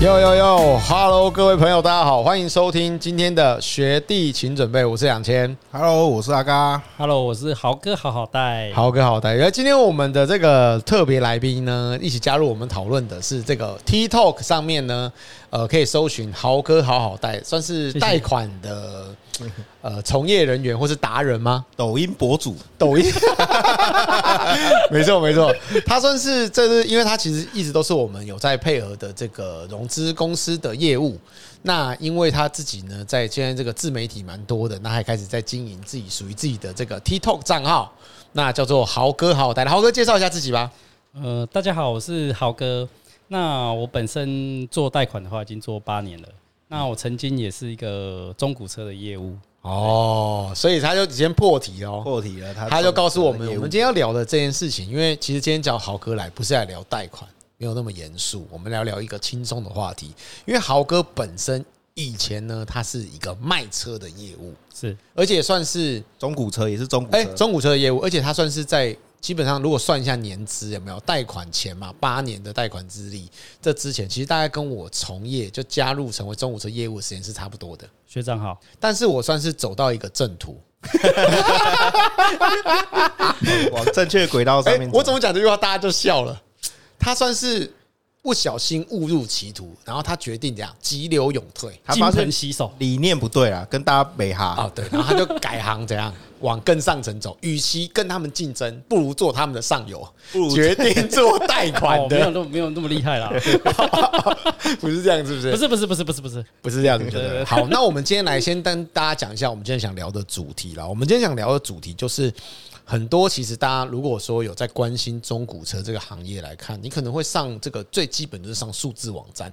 呦呦呦，Hello，各位朋友，大家好，欢迎收听今天的学弟请准备，我是两千，Hello，我是阿嘎，Hello，我是豪哥，好好带，豪哥好带。然后今天我们的这个特别来宾呢，一起加入我们讨论的是这个 TikTok 上面呢，呃，可以搜寻豪哥好好带，算是贷款的。谢谢呃，从业人员或是达人吗？抖音博主，抖音，没错没错，他算是这是，因为他其实一直都是我们有在配合的这个融资公司的业务。那因为他自己呢，在现在这个自媒体蛮多的，那还开始在经营自己属于自己的这个 TikTok 账号，那叫做豪哥好好带。豪哥介绍一下自己吧。呃，大家好，我是豪哥。那我本身做贷款的话，已经做八年了。那我曾经也是一个中古车的业务哦，所以他就先破题哦，破题了。他他就告诉我们，我们今天要聊的这件事情，因为其实今天找豪哥来不是来聊贷款，没有那么严肃，我们聊聊一个轻松的话题。因为豪哥本身以前呢，他是一个卖车的业务，是，而且算是中古车，也是中古车，哎，中古车的业务，而且他算是在。基本上，如果算一下年资有没有贷款钱嘛，八年的贷款资历，这之前其实大概跟我从业就加入成为中午车业务的时间是差不多的。学长好，但是我算是走到一个正途，往正确轨道上面。我怎么讲这句话，大家就笑了。他算是。不小心误入歧途，然后他决定这样急流勇退，他发现洗手理念不对啊，跟大家没哈啊，对，然后他就改行怎样 往更上层走，与其跟他们竞争，不如做他们的上游，不如决定做贷款的，没有那么没有那么厉害啦，不是这样，是不是？不是不是不是不是不是不是这样子，对对。好，那我们今天来先跟大家讲一下我们今天想聊的主题啦。我们今天想聊的主题就是。很多其实大家如果说有在关心中古车这个行业来看，你可能会上这个最基本就是上数字网站，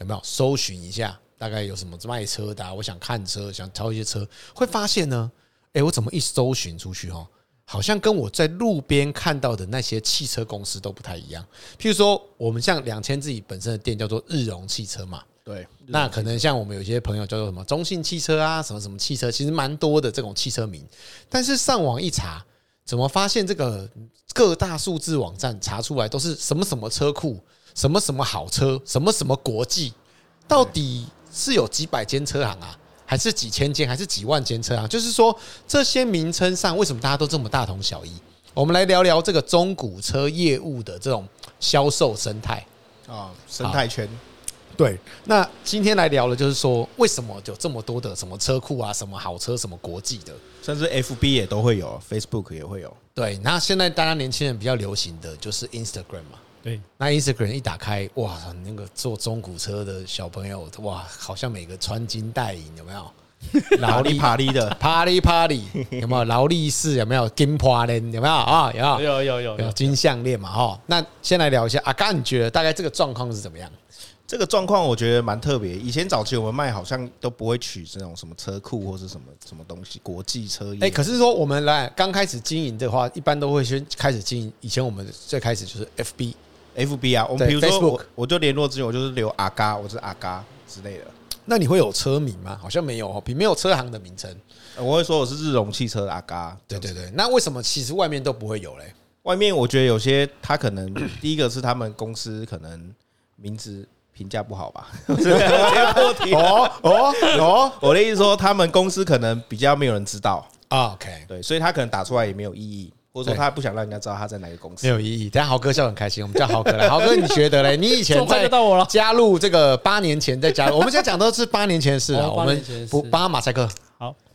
有没有搜寻一下大概有什么卖车的啊？我想看车，想挑一些车，会发现呢，诶，我怎么一搜寻出去哈，好像跟我在路边看到的那些汽车公司都不太一样。譬如说，我们像两千自己本身的店叫做日荣汽车嘛，对，那可能像我们有些朋友叫做什么中信汽车啊，什么什么汽车，其实蛮多的这种汽车名，但是上网一查。怎么发现这个各大数字网站查出来都是什么什么车库，什么什么好车，什么什么国际，到底是有几百间车行啊，还是几千间，还是几万间车行？就是说这些名称上为什么大家都这么大同小异？我们来聊聊这个中古车业务的这种销售生态啊，生态圈。对，那今天来聊的就是说，为什么有这么多的什么车库啊，什么好车，什么国际的，甚至 FB 也都会有，Facebook 也会有。对，那现在大家年轻人比较流行的就是 Instagram 嘛。对，那 Instagram 一打开，哇，那个坐中古车的小朋友，哇，好像每个穿金戴银，有没有？劳力帕力的 Party Party 有没有？劳力士有没有？金花链有没有啊？有有有有有金项链嘛？哈，那先来聊一下阿刚，你觉得大概这个状况是怎么样？这个状况我觉得蛮特别。以前早期我们卖好像都不会取这种什么车库或是什么什么东西，国际车业。哎，可是说我们来刚开始经营的话，一般都会先开始经营。以前我们最开始就是 FB，FB 啊，我们比如说我我就联络之前我就是留阿嘎，我是阿嘎之类的。那你会有车名吗？好像没有哦，比没有车行的名称。我会说我是日荣汽车的阿嘎。对对对，那为什么其实外面都不会有嘞？外面我觉得有些他可能第一个是他们公司可能名字。评价不好吧？哦哦哦！我的意思说，他们公司可能比较没有人知道。OK，对，所以他可能打出来也没有意义，或者说他不想让人家知道他在哪个公司。没有意义。等下豪哥笑很开心，我们叫豪哥来。豪哥，你觉得嘞？你以前在 加入这个八年前在加入，我们现在讲都是八年前的事啊。我们不八马赛克。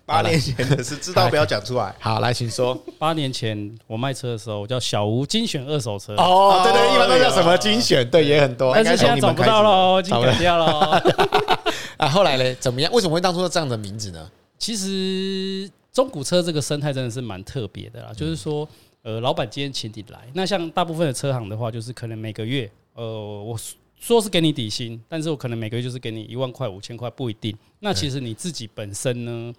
好。八年前的事，知道不要讲出来。好，来，请说。八年前我卖车的时候，我叫小吴精选二手车。哦，对对，一般都叫什么精选？对，也很多。但是现在找不到了，已经改掉了。啊，后来呢？怎么样？为什么会当初这样的名字呢？其实中古车这个生态真的是蛮特别的啦。就是说，呃，老板今天请你来，那像大部分的车行的话，就是可能每个月，呃，我说是给你底薪，但是我可能每个月就是给你一万块、五千块，不一定。那其实你自己本身呢？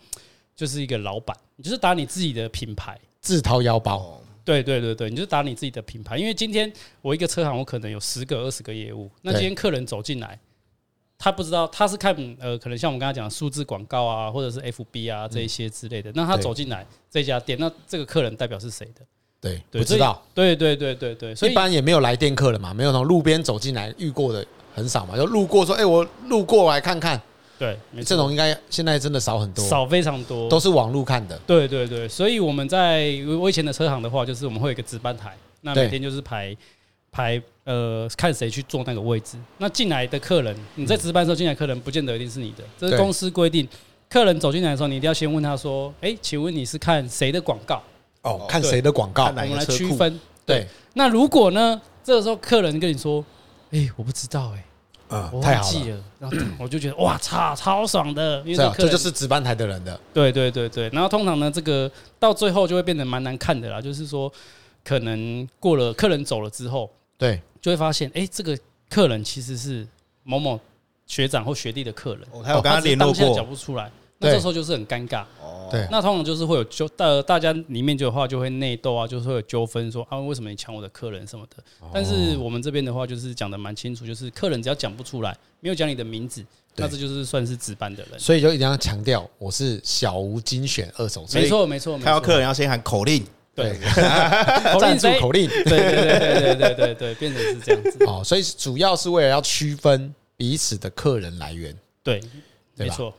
就是一个老板，你就是打你自己的品牌，自掏腰包。对对对对，你就是打你自己的品牌。因为今天我一个车行，我可能有十个、二十个业务。那今天客人走进来，他不知道他是看呃，可能像我们刚才讲的数字广告啊，或者是 FB 啊这一些之类的。那他走进来这家店，那这个客人代表是谁的？对，不知道，对对对对对，所以一般也没有来电客了嘛，没有从路边走进来遇过的很少嘛，就路过说，哎，我路过来看看。对，这种应该现在真的少很多，少非常多，都是网路看的。对对对，所以我们在我以前的车行的话，就是我们会有一个值班台，那每天就是排排呃，看谁去坐那个位置。那进来的客人，你在值班的时候进来客人，不见得一定是你的，这是公司规定。客人走进来的时候，你一定要先问他说：“哎，请问你是看谁的广告？”哦，看谁的广告，我们来区分。对，那如果呢，这个时候客人跟你说：“哎，我不知道，哎，嗯，我忘记了。”然后我就觉得 哇，操超爽的，因为这这就是值班台的人的。对对对对，然后通常呢，这个到最后就会变得蛮难看的啦，就是说，可能过了客人走了之后，对，就会发现，哎，这个客人其实是某某学长或学弟的客人，我还有跟他联络过，讲不出来。那这时候就是很尴尬，对，那通常就是会有纠，大大家里面就的话就会内斗啊，就是会有纠纷，说啊为什么你抢我的客人什么的。但是我们这边的话就是讲的蛮清楚，就是客人只要讲不出来，没有讲你的名字，那这就是算是值班的人。所以就一定要强调，我是小吴精选二手车。没错没错，看到客人要先喊口令，对，赞助口令，对对对对对对对，变成是这样子。哦，所以主要是为了要区分彼此的客人来源。对，没错。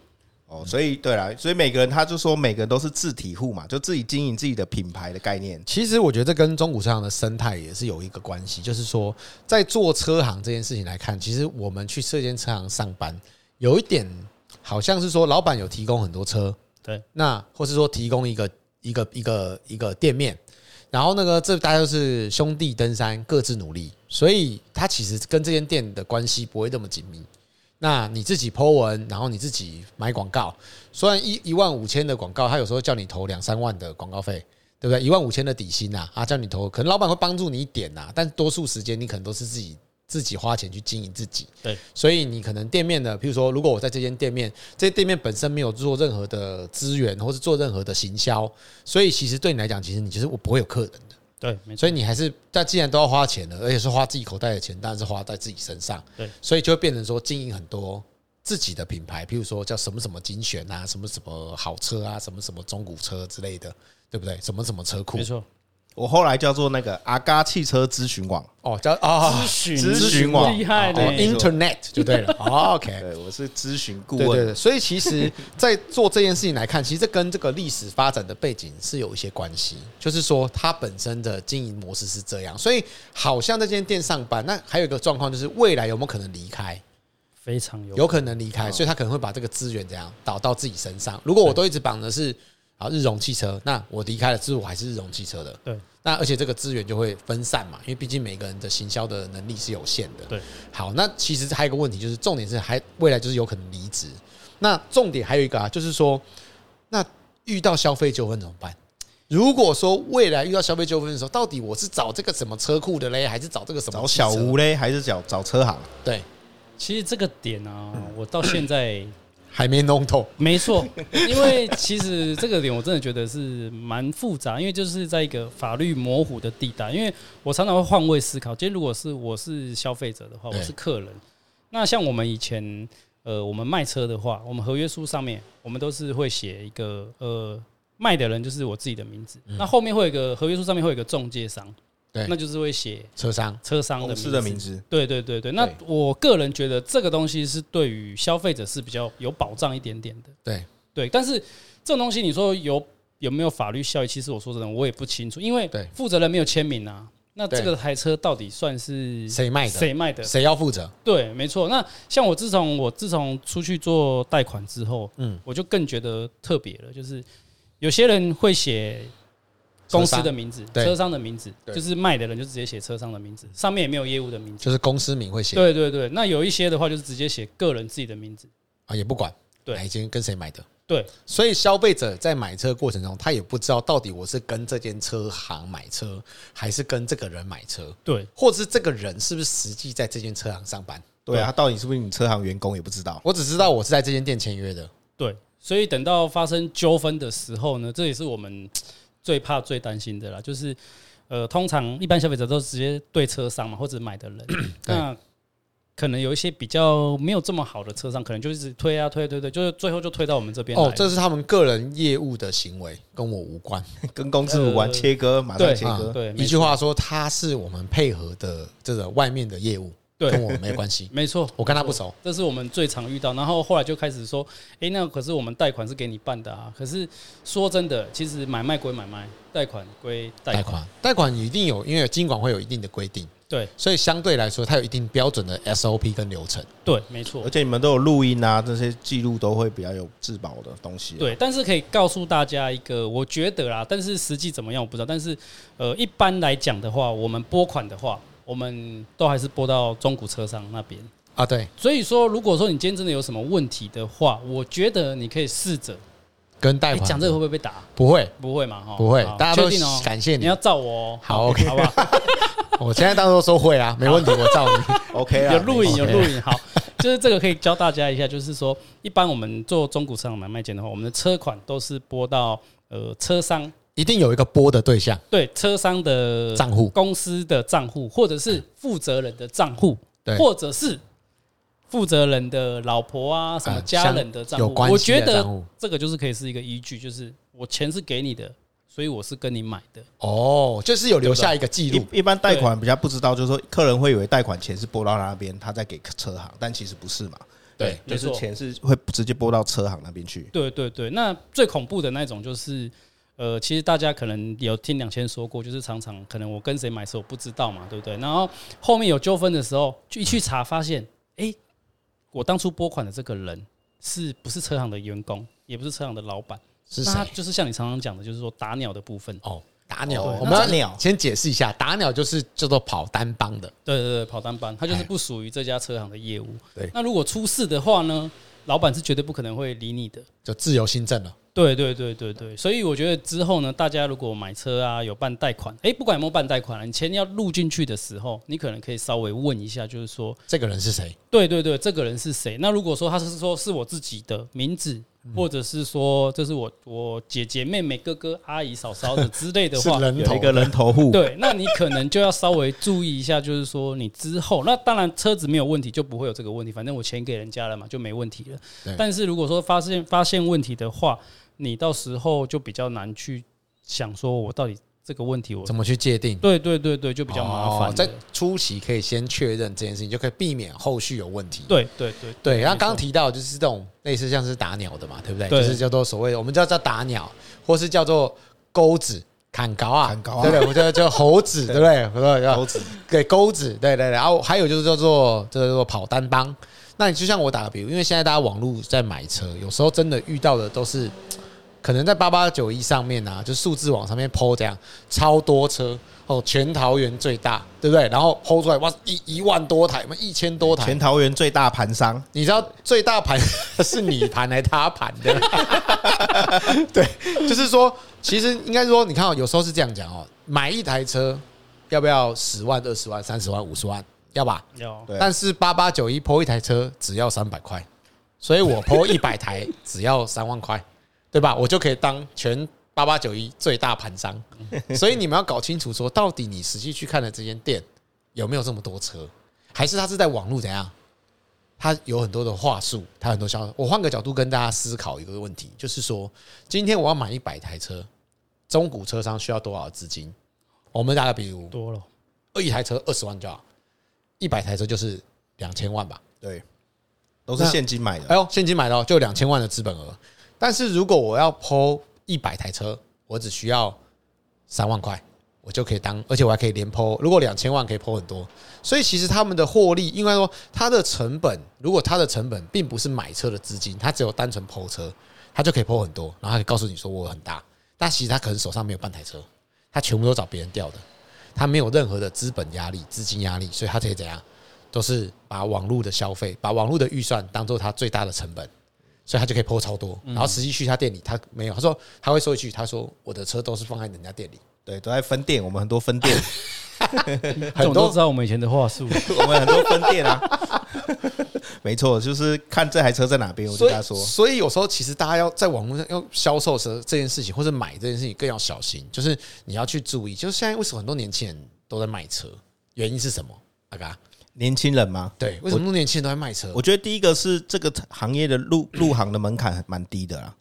哦，所以对啦，所以每个人他就说每个人都是自体户嘛，就自己经营自己的品牌的概念。其实我觉得这跟中古车行的生态也是有一个关系，就是说在做车行这件事情来看，其实我们去这间车行上班，有一点好像是说老板有提供很多车，对，那或是说提供一个一个一个一个店面，然后那个这大家都是兄弟登山，各自努力，所以他其实跟这间店的关系不会那么紧密。那你自己 po 文，然后你自己买广告，虽然一一万五千的广告，他有时候叫你投两三万的广告费，对不对？一万五千的底薪呐，啊，叫你投，可能老板会帮助你一点呐，但多数时间你可能都是自己自己花钱去经营自己。对，所以你可能店面的，譬如说，如果我在这间店面，这店面本身没有做任何的资源，或是做任何的行销，所以其实对你来讲，其实你其实我不会有客人的。对，所以你还是，但既然都要花钱了，而且是花自己口袋的钱，当然是花在自己身上。对，所以就会变成说经营很多自己的品牌，譬如说叫什么什么精选啊，什么什么好车啊，什么什么中古车之类的，对不对？什么什么车库，没错。我后来叫做那个阿嘎汽车咨询网哦，叫啊咨询咨询网厉害的 Internet 就对了。OK，对，我是咨询顾问。对对对，所以其实，在做这件事情来看，其实这跟这个历史发展的背景是有一些关系。就是说，它本身的经营模式是这样，所以好像在这间店上班，那还有一个状况就是未来有没有可能离开？非常有有可能离开，所以他可能会把这个资源这样导到自己身上。如果我都一直绑的是。啊，日荣汽车，那我离开了，之后我还是日荣汽车的。对，那而且这个资源就会分散嘛，因为毕竟每个人的行销的能力是有限的。对，好，那其实还有一个问题，就是重点是还未来就是有可能离职。那重点还有一个啊，就是说，那遇到消费纠纷怎么办？如果说未来遇到消费纠纷的时候，到底我是找这个什么车库的嘞，还是找这个什么找小吴嘞，还是找找车行？对，其实这个点啊，我到现在。还没弄透，没错，因为其实这个点我真的觉得是蛮复杂，因为就是在一个法律模糊的地带。因为我常常会换位思考，今天如果是我是消费者的话，我是客人，那像我们以前呃，我们卖车的话，我们合约书上面我们都是会写一个呃，卖的人就是我自己的名字，那后面会有一个合约书上面会有一个中介商。对，那就是会写车商、车商的名字，的名字。对对对对，那我个人觉得这个东西是对于消费者是比较有保障一点点的。对对，但是这种东西你说有有没有法律效益？其实我说真的，我也不清楚，因为负责人没有签名啊。那这个台车到底算是谁卖的？谁卖的？谁要负责？对，没错。那像我自从我自从出去做贷款之后，嗯，我就更觉得特别了，就是有些人会写。公司的名字，车商的名字，就是卖的人就直接写车商的名字，上面也没有业务的名字，就是公司名会写。对对对，那有一些的话就是直接写个人自己的名字啊，也不管对，哪一间跟谁买的。对，所以消费者在买车过程中，他也不知道到底我是跟这间车行买车，还是跟这个人买车。对，或者是这个人是不是实际在这间车行上班？对啊，他到底是不是你车行员工也不知道。我只知道我是在这间店签约的。对，所以等到发生纠纷的时候呢，这也是我们。最怕、最担心的啦，就是，呃，通常一般消费者都直接对车商嘛，或者买的人。那可能有一些比较没有这么好的车商，可能就一直推啊推推推，就是最后就推到我们这边。哦，这是他们个人业务的行为，跟我无关，跟公司无关，切割马上切割。对，一句话说，他是我们配合的这个外面的业务，跟我没关系。没错，我跟他不熟，这是我们最常遇到。然后后来就开始说，哎，那可是我们贷款是给你办的啊。可是说真的，其实买卖归买卖，贷款归贷款，贷款一定有，因为金管会有一定的规定。对，所以相对来说，它有一定标准的 SOP 跟流程。对，没错。而且你们都有录音啊，这些记录都会比较有质保的东西。对，但是可以告诉大家一个，我觉得啦，但是实际怎么样我不知道。但是呃，一般来讲的话，我们拨款的话，我们都还是播到中古车商那边啊。对，所以说，如果说你今天真的有什么问题的话，我觉得你可以试着跟贷款讲这个会不会被打？不会，不会嘛？哈，不会。大家都感谢你，你要照我哦。好，OK，好不好？我现在当时都说会啊，没问题，我照你。OK 啊，有录影，有录影。好，就是这个可以教大家一下，就是说，一般我们做中古车买卖件的话，我们的车款都是拨到呃车商，一定有一个拨的对象，对，车商的账户、公司的账户，或者是负责人的账户，对，或者是负责人的老婆啊，什么家人的账户。我觉得这个就是可以是一个依据，就是我钱是给你的。所以我是跟你买的哦，就是有留下一个记录。一般贷款比较不知道，就是说客人会以为贷款钱是拨到那边，他再给车行，但其实不是嘛。对，就是钱是会直接拨到车行那边去。对对对，那最恐怖的那种就是，呃，其实大家可能有听两千说过，就是常常可能我跟谁买车我不知道嘛，对不对？然后后面有纠纷的时候，就一去查发现，哎，我当初拨款的这个人是不是车行的员工，也不是车行的老板。是那就是像你常常讲的，就是说打鸟的部分哦，打鸟。我们要鸟先解释一下，打鸟就是叫做跑单帮的。对对对，跑单帮，它就是不属于这家车行的业务。对，那如果出事的话呢，老板是绝对不可能会理你的，就自由新政了。对对对对对，所以我觉得之后呢，大家如果买车啊，有办贷款，哎，不管有没有办贷款，你钱要入进去的时候，你可能可以稍微问一下，就是说这个人是谁？对对对，这个人是谁？那如果说他是说是我自己的名字。或者是说，这是我我姐姐、妹妹、哥哥、阿姨、嫂嫂的之类的话，有一个人头户。对，那你可能就要稍微注意一下，就是说你之后，那当然车子没有问题，就不会有这个问题。反正我钱给人家了嘛，就没问题了。但是如果说发现发现问题的话，你到时候就比较难去想说，我到底。这个问题我怎么去界定？对对对对，就比较麻烦。在初期可以先确认这件事情，就可以避免后续有问题。对对对对。然后刚刚提到就是这种类似像是打鸟的嘛，对不对？就是叫做所谓的我们叫叫打鸟，或是叫做钩子砍高啊，砍高啊，对不对？我们叫叫猴子，对不对？猴子对钩子，对对对。然后还有就是叫做这个叫做跑单帮。那你就像我打个比如，因为现在大家网络在买车，有时候真的遇到的都是。可能在八八九一上面啊，就数字网上面 PO 这样超多车哦，全桃园最大，对不对？然后 PO 出来哇，一一万多台，嘛，一千多台，全桃园最大盘商，你知道最大盘是你盘还是他盘的？对，就是说，其实应该说，你看哦，有时候是这样讲哦，买一台车要不要十万、二十万、三十万、五十万？要吧？有。但是八八九一 PO 一台车只要三百块，所以我 PO 一百台只要三万块。对吧？我就可以当全八八九一最大盘商，所以你们要搞清楚，说到底你实际去看的这间店有没有这么多车，还是它是在网络怎样？它有很多的话术，它很多销售。我换个角度跟大家思考一个问题，就是说，今天我要买一百台车，中古车商需要多少资金？我们打个比如，多了，一台车二十万就好，一百台车就是两千万吧？对，都是现金买的。哎呦，现金买的就两千万的资本额。但是如果我要抛一百台车，我只需要三万块，我就可以当，而且我还可以连抛。如果两千万可以抛很多，所以其实他们的获利，应该说它的成本，如果它的成本并不是买车的资金，它只有单纯抛车，它就可以抛很多，然后他可以告诉你说我很大。但其实他可能手上没有半台车，他全部都找别人调的，他没有任何的资本压力、资金压力，所以他可以怎样，都是把网络的消费、把网络的预算当做他最大的成本。所以他就可以 PO 超多，然后实际去他店里，他没有。他说他会说一句，他说我的车都是放在人家店里，对，都在分店。我们很多分店，很多都知道我们以前的话术。我们很多分店啊，没错，就是看这台车在哪边，我就跟他说。所以有时候其实大家要在网络上要销售车这件事情，或者买这件事情更要小心，就是你要去注意。就是现在为什么很多年轻人都在卖车？原因是什么？阿嘎。年轻人吗？对，为什么年轻人都在卖车？我觉得第一个是这个行业的入入行的门槛蛮低的啦，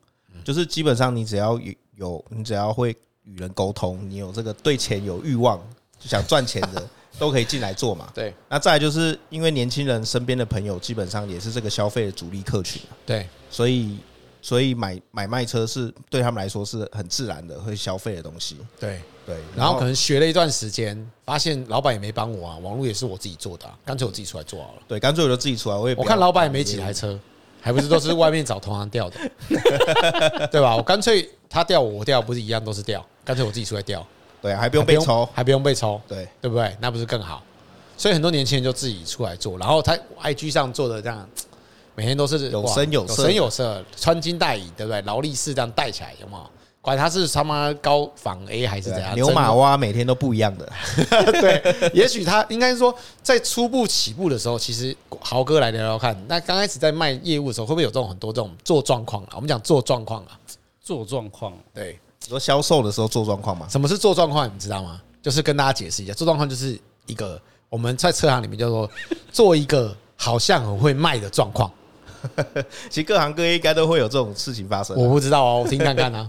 就是基本上你只要有有，你只要会与人沟通，你有这个对钱有欲望，就想赚钱的。都可以进来做嘛？对。那再来就是因为年轻人身边的朋友基本上也是这个消费的主力客群，对。所以，所以买买卖车是对他们来说是很自然的会消费的东西。对对。然后可能学了一段时间，发现老板也没帮我啊，网络也是我自己做的，干脆我自己出来做好了。对，干脆我就自己出来。我也我看老板也没几台车，还不是都是外面找同行调的，对吧？我干脆他调我，我调不是一样都是调，干脆我自己出来调。对，还不用被抽，还不用被抽，对对不对？那不是更好？所以很多年轻人就自己出来做，然后他 IG 上做的这样，每天都是有声有色，有声有色，穿金戴银，对不对？劳力士这样戴起来有没有？管他是他妈高仿 A 还是怎样，牛马蛙每天都不一样的。对，也许他应该说在初步起步的时候，其实豪哥来聊聊看，那刚开始在卖业务的时候，会不会有这种很多这种做状况啊？我们讲做状况啊，做状况，对。说销售的时候做状况嘛？什么是做状况？你知道吗？就是跟大家解释一下，做状况就是一个我们在车行里面叫做做一个好像很会卖的状况。其实各行各业应该都会有这种事情发生。我不知道哦，我听看看啊。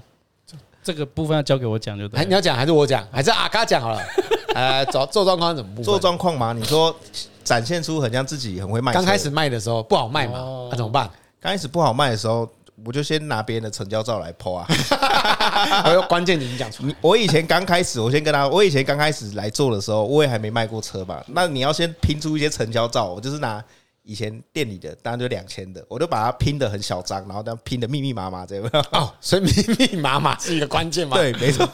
这个部分要交给我讲就对。哎，你要讲还是我讲？还是阿嘎讲好了？呃，做做状况怎么不做状况嘛？你说展现出很像自己很会卖。刚开始卖的时候不好卖嘛，那怎么办？刚开始不好卖的时候。我就先拿别人的成交照来 po 啊，还有关键你讲出来。我以前刚开始，我先跟他，我以前刚开始来做的时候，我也还没卖过车吧？那你要先拼出一些成交照，我就是拿以前店里的，当然就两千的，我都把它拼得很小张，然后这样拼的密密麻麻，这样哦，所以密密麻麻 是一个关键嘛？对，没错，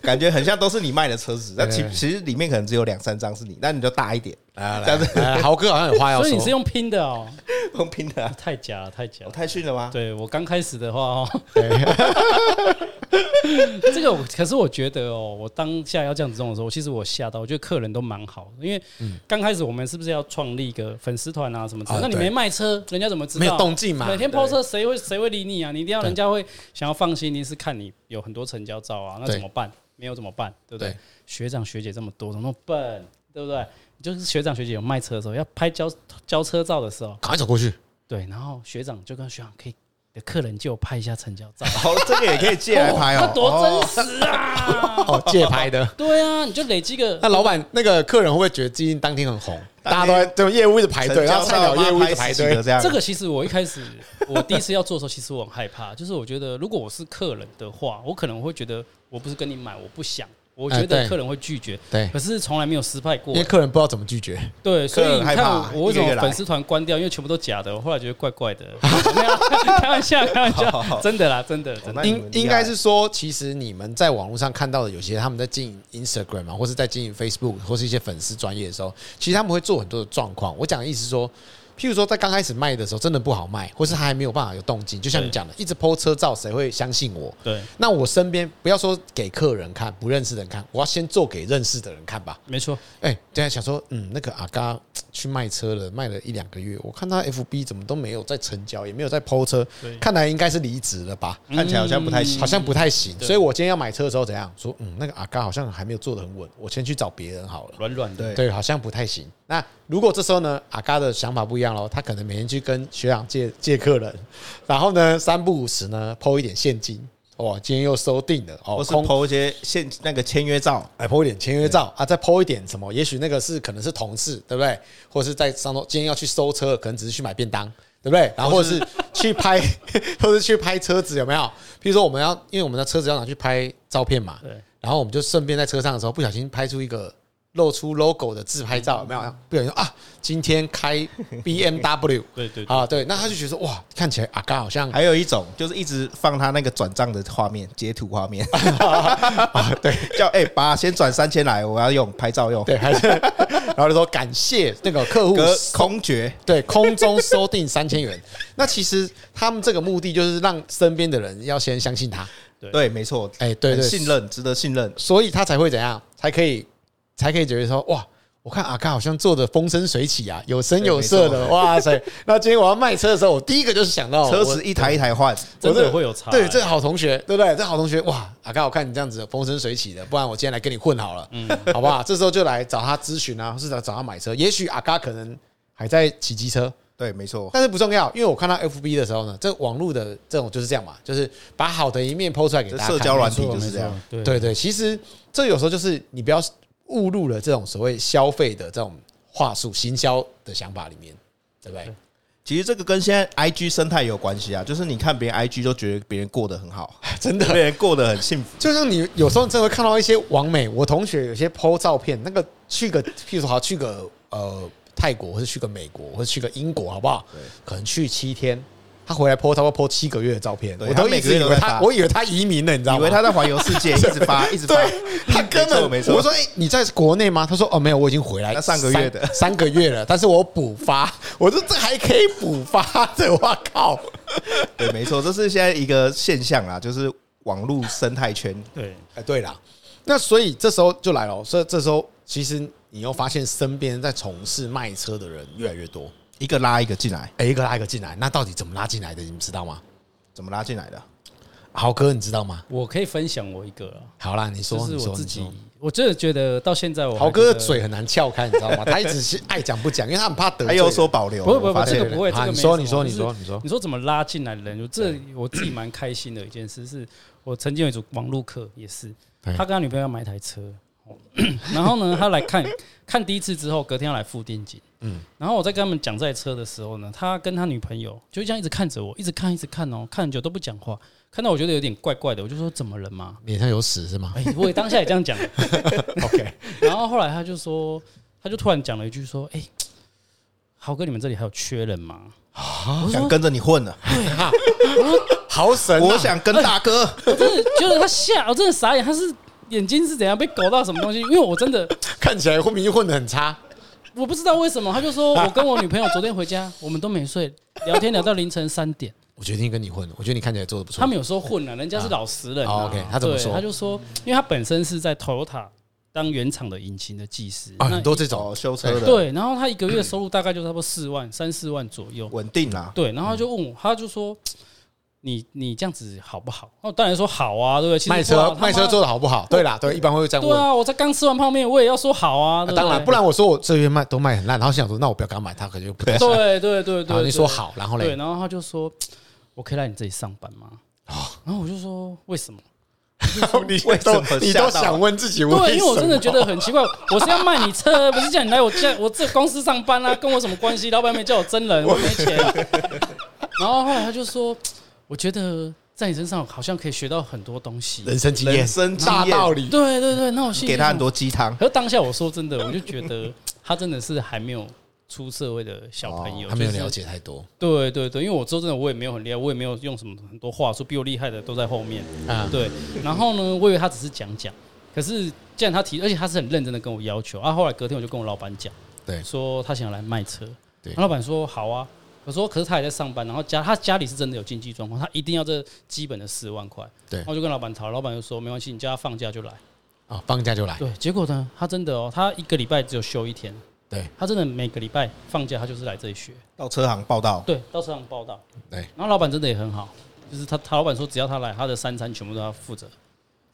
感觉很像都是你卖的车子，那其其实里面可能只有两三张是你，那你就大一点。来来来，豪哥好像有话要说，所以你是用拼的哦，用拼的，太假了，太假了，太逊了吗？对我刚开始的话哦，这个可是我觉得哦，我当下要这样子弄的时候，其实我吓到，我觉得客人都蛮好，因为刚开始我们是不是要创立一个粉丝团啊什么的？那你没卖车，人家怎么知道？没有动静嘛？每天 po 车，谁会谁会理你啊？你一定要人家会想要放心，你是看你有很多成交照啊，那怎么办？没有怎么办？对不对？学长学姐这么多，怎么那么笨？对不对？就是学长学姐有卖车的时候，要拍交交车照的时候，赶快走过去。对，然后学长就跟学长可以，的客人借我拍一下成交照。好，这个也可以借来拍哦，多真实啊！哦，借拍的。对啊，你就累积个。那老板那个客人会不会觉得今天当天很红？大家都在这种业务一直排队，然后菜鸟业务一直排队这样。这个其实我一开始我第一次要做的时候，其实我很害怕，就是我觉得如果我是客人的话，我可能会觉得我不是跟你买，我不想。我觉得客人会拒绝，对，可是从来没有失败过，因为客人不知道怎么拒绝，对，所以你看我为什么粉丝团关掉，因为全部都假的，我后来觉得怪怪的，开玩笑，开玩笑，真的啦，真的，应应该是说，其实你们在网络上看到的有些他们在经营 Instagram 啊，或是在经营 Facebook 或是一些粉丝专业的时候，其实他们会做很多的状况。我讲的意思是说。譬如说，在刚开始卖的时候，真的不好卖，或是他还没有办法有动静。就像你讲的，一直 po 车照，谁会相信我？对。那我身边不要说给客人看，不认识的人看，我要先做给认识的人看吧。没错。哎，现在想说，嗯，那个阿嘎去卖车了，卖了一两个月，我看他 FB 怎么都没有在成交，也没有在 po 车，看来应该是离职了吧？看起来好像不太行，好像不太行。所以我今天要买车的时候，怎样说？嗯，那个阿嘎好像还没有做得很稳，我先去找别人好了。软软的，对，好像不太行。那如果这时候呢，阿嘎的想法不一样喽，他可能每天去跟学长借借客人，然后呢，三不五时呢，po 一点现金，哇，今天又收定了哦，或是 po 一些现那个签约照，哎，po 一点签约照啊，再 po 一点什么？也许那个是可能是同事，对不对？或者是在上头今天要去收车，可能只是去买便当，对不对？然后或者是去拍，或者是去拍车子，有没有？比如说我们要，因为我们的车子要拿去拍照片嘛，对，然后我们就顺便在车上的时候不小心拍出一个。露出 logo 的自拍照有没有？不小心啊，今天开 BMW，对对啊对，那他就觉得哇，看起来阿嘎好像还有一种就是一直放他那个转账的画面，截图画面。啊，对，叫哎，把先转三千来，我要用拍照用，对，还是然后就说感谢那个客户空爵，对，空中收订三千元。那其实他们这个目的就是让身边的人要先相信他，对，没错，哎，对对，信任，值得信任，所以他才会怎样，才可以。才可以觉得说哇，我看阿卡好像做的风生水起啊，有声有色的，哇塞！那今天我要卖车的时候，我第一个就是想到车子一台一台换，真的会有差。对，这个好同学，对不对？这好同学，哇，阿卡，我看你这样子风生水起的，不然我今天来跟你混好了，嗯，好不好？这时候就来找他咨询啊，或是找找他买车。也许阿卡可能还在骑机车，对，没错。但是不重要，因为我看到 FB 的时候呢，这网络的这种就是这样嘛，就是把好的一面 PO 出来给大家看。社交软体就是这样，对对对。其实这有时候就是你不要误入了这种所谓消费的这种。话术、行销的想法里面，对不对？其实这个跟现在 I G 生态有关系啊。就是你看别人 I G 都觉得别人过得很好，真的，别人过得很幸福。就像你有时候真的看到一些网美，我同学有些 po 照片，那个去个，譬如说好去个呃泰国，或者去个美国，或者去个英国，好不好？可能去七天。他回来 po，他会 po 七个月的照片，我都一直以为他，我以为他移民了，你知道吗？以为他在环游世界，一直发，一直发。他根本没错。我说：“哎，你在国内吗？”他说：“哦，没有，我已经回来上个月的三个月了，但是我补发。”我说：“这还可以补发这，我靠！”对，没错，这是现在一个现象啦，就是网络生态圈。对，哎，对了，那所以这时候就来了，所以这时候其实你又发现身边在从事卖车的人越来越多。一个拉一个进来，哎，一个拉一个进来，那到底怎么拉进来的？你们知道吗？怎么拉进来的？豪哥，你知道吗？我可以分享我一个。好啦，你说，是我自己，我真的觉得到现在，我豪哥的嘴很难撬开，你知道吗？他一直是爱讲不讲，因为他很怕得罪，还有所保留。不不不，这个不会。你说，你说，你说，你说，你说怎么拉进来的人？这我自己蛮开心的一件事，是我曾经有一组网络课，也是他跟他女朋友要买一台车。然后呢，他来看看第一次之后，隔天要来付定金。嗯，然后我在跟他们讲这台车的时候呢，他跟他女朋友就这样一直看着我，一直看，一直看哦，看很久都不讲话，看到我觉得有点怪怪的，我就说怎么了嘛？脸上有屎是吗？哎，我也当下也这样讲。OK，然后后来他就说，他就突然讲了一句说：“哎，豪哥，你们这里还有缺人吗？我想跟着你混了。”对啊，好神！我想跟大哥。我真的觉得他吓，我真的傻眼，他是。眼睛是怎样被搞到什么东西？因为我真的 看起来混迷混得很差，我不知道为什么。他就说我跟我女朋友昨天回家，我们都没睡，聊天聊到凌晨三点。我决定跟你混，我觉得你看起来做的不错。他们有时候混了，人家是老实人。OK，他怎么说？他就说，因为他本身是在 Toyota 当原厂的引擎的技师，很多这种修车的。对，然后他一个月收入大概就差不多四万三四万左右，稳定啦。对，然后他就问我，他就说。你你这样子好不好？哦，当然说好啊，对不对？卖车卖车做的好不好？对啦，对，一般会这样问。对啊，我才刚吃完泡面，我也要说好啊。当然，不然我说我这月卖都卖很烂，然后想说那我不要给他买，他可能就不对。对对对对，你说好，然后嘞？对，然后他就说我可以来你这里上班吗？然后我就说为什么？你为什么？你都想问自己？对，因为我真的觉得很奇怪，我是要卖你车，不是叫你来我家我这公司上班啊，跟我什么关系？老板没叫我真人，我没钱。然后后来他就说，我觉得。在你身上好像可以学到很多东西，人生经验、人生大道理。对对对，那我给他很多鸡汤。可是当下我说真的，我就觉得 他真的是还没有出社会的小朋友，他没有了解太多。对对对，因为我说真的，我也没有很厉害，我也没有用什么很多话术，比我厉害的都在后面啊。对，然后呢，我以为他只是讲讲，可是既然他提，而且他是很认真的跟我要求啊。后来隔天我就跟我老板讲，对，说他想要来卖车，对，老板说好啊。我说，可是他也在上班，然后家他家里是真的有经济状况，他一定要这基本的四万块。对，然后就跟老板吵，老板就说没关系，你叫他放假就来。啊，放假就来。对，结果呢，他真的哦，他一个礼拜只有休一天。对，他真的每个礼拜放假，他就是来这里学。到车行报道。对，到车行报道。对，然后老板真的也很好，就是他他老板说只要他来，他的三餐全部都要负责。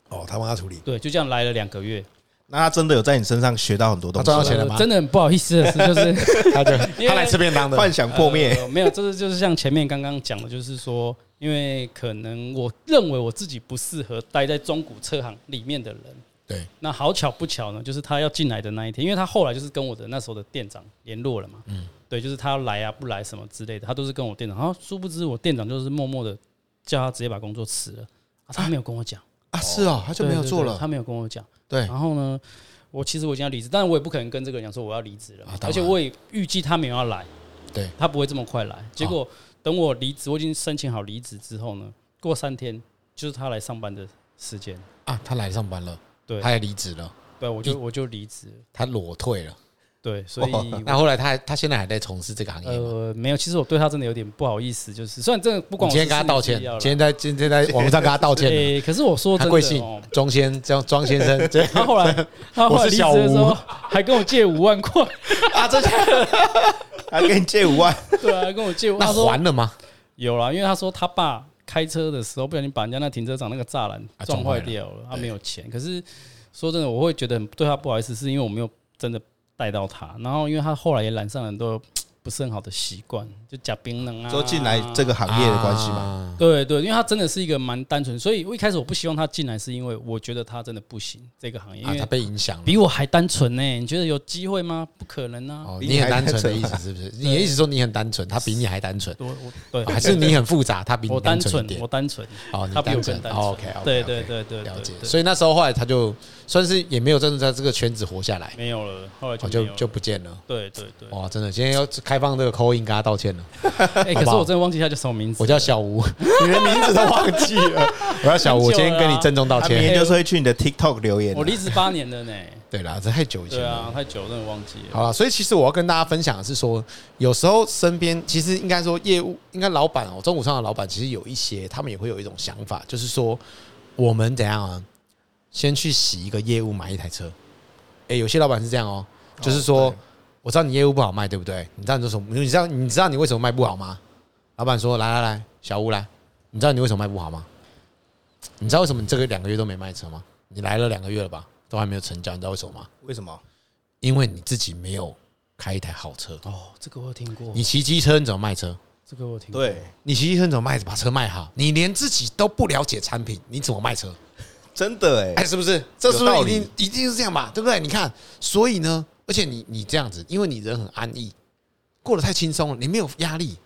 哦，他帮他处理。对，就这样来了两个月。那他真的有在你身上学到很多东西？赚到钱了吗？真的很不好意思的事 就是，他就 他来吃便当的幻想破灭。没有，就是就是像前面刚刚讲的，就是说，因为可能我认为我自己不适合待在中古车行里面的人。对。那好巧不巧呢，就是他要进来的那一天，因为他后来就是跟我的那时候的店长联络了嘛。嗯。对，就是他要来啊，不来什么之类的，他都是跟我店长。然后殊不知我店长就是默默的叫他直接把工作辞了，他没有跟我讲。啊，是哦，他就没有做了，他没有跟我讲。对，然后呢，我其实我已经要离职，但是我也不可能跟这个人讲说我要离职了，而且我也预计他没有要来，对，他不会这么快来。结果等我离职，我已经申请好离职之后呢，过三天就是他来上班的时间。啊，他来上班了，对，他也离职了，对，我就我就离职，他裸退了，对，所以那后来他他现在还在从事这个行业吗？呃，没有，其实我对他真的有点不好意思，就是虽然真的不管我今天跟他道歉，今天在今天在网络上跟他道歉。哎，可是我说真的，贵姓？庄先庄庄先生，他后来 他后来离职的时候还跟我借五万块啊，这还跟你借五万？对啊，跟我借五万。那还了吗？有了，因为他说他爸开车的时候不小心把人家那停车场那个栅栏撞坏掉了，他没有钱。可是说真的，我会觉得很对他不好意思，是因为我没有真的。带到他，然后因为他后来也染上很多不是很好的习惯，就假槟榔啊，说进来这个行业的关系嘛。啊、对对，因为他真的是一个蛮单纯，所以我一开始我不希望他进来，是因为我觉得他真的不行这个行业，因为他被影响了，比我还单纯呢。你觉得有机会吗？不可能啊！哦、你很单纯的意思是不是？你的意思说你很单纯，他比你还单纯？我对，还是你很复杂，他比你单纯点？我单纯，哦，他比我更单纯。OK，对对对对，了解。所以那时候后来他就。算是也没有真的在这个圈子活下来，没有了，后来就就就不见了。对对对，哇，真的，今天要开放这个 call in，跟他道歉了。哎，可是我真的忘记他叫什么名字，我叫小吴，你的名字都忘记了。我叫小吴，今天跟你郑重道歉。明天就是会去你的 TikTok 留言。我离职八年了呢。对啦，这太久以前了。对啊，太久，真的忘记了。好了，所以其实我要跟大家分享的是说，有时候身边其实应该说业务，应该老板哦，中午上的老板其实有一些，他们也会有一种想法，就是说我们怎样啊？先去洗一个业务买一台车，诶，有些老板是这样哦，就是说，我知道你业务不好卖，对不对？你知道你做什么？你知道你知道你为什么卖不好吗？老板说：来来来，小吴来，你知道你为什么卖不好吗？你知道为什么你这个两个月都没卖车吗？你来了两个月了吧，都还没有成交，你知道为什么吗？为什么？因为你自己没有开一台好车哦。这个我有听过。你骑机车你怎么卖车？这个我听过。对，你骑机车怎么卖？把车卖好？你连自己都不了解产品，你怎么卖车？真的哎，哎，是不是？这是不是一定一定是这样吧？对不对？你看，所以呢，而且你你这样子，因为你人很安逸，过得太轻松了，你没有压力，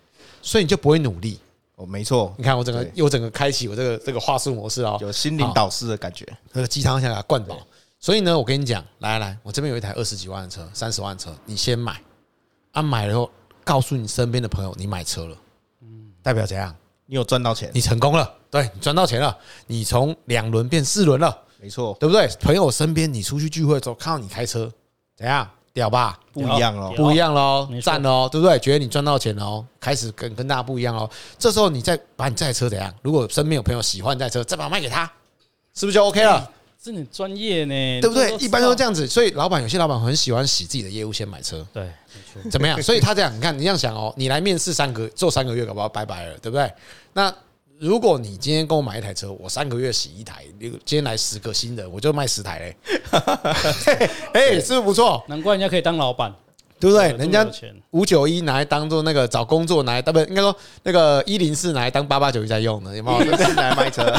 所以你就不会努力。哦，没错。你看我整个又整个开启我这个这个话术模式哦，有心灵导师的感觉。那个鸡汤下来灌饱。所以呢，我跟你讲，来来来，我这边有一台二十几万的车，三十万的车，你先买。啊，买了后告诉你身边的朋友你买车了，嗯，代表怎样？你有赚到钱，你成功了，对，你赚到钱了，你从两轮变四轮了，没错，对不对？朋友身边，你出去聚会的时候看到你开车，怎样？屌吧？不一样喽，不一样喽，赞喽，对不对？觉得你赚到钱喽，开始跟跟大家不一样喽。这时候你再把你这台车怎样？如果身边有朋友喜欢这台车，再把它卖给他，是不是就 OK 了？是你专业呢，对不对？一般都这样子，所以老板有些老板很喜欢洗自己的业务，先买车，对，怎么样？所以他这样，你看你这样想哦，你来面试三个做三个月，搞不好拜拜了，对不对？那如果你今天跟我买一台车，我三个月洗一台，今天来十个新人，我就卖十台嘞。哎，是不是不错？难怪人家可以当老板，对不对？人家五九一拿来当做那个找工作拿来，不应该说那个一零四拿来当八八九一在用的，有没有？先来买车，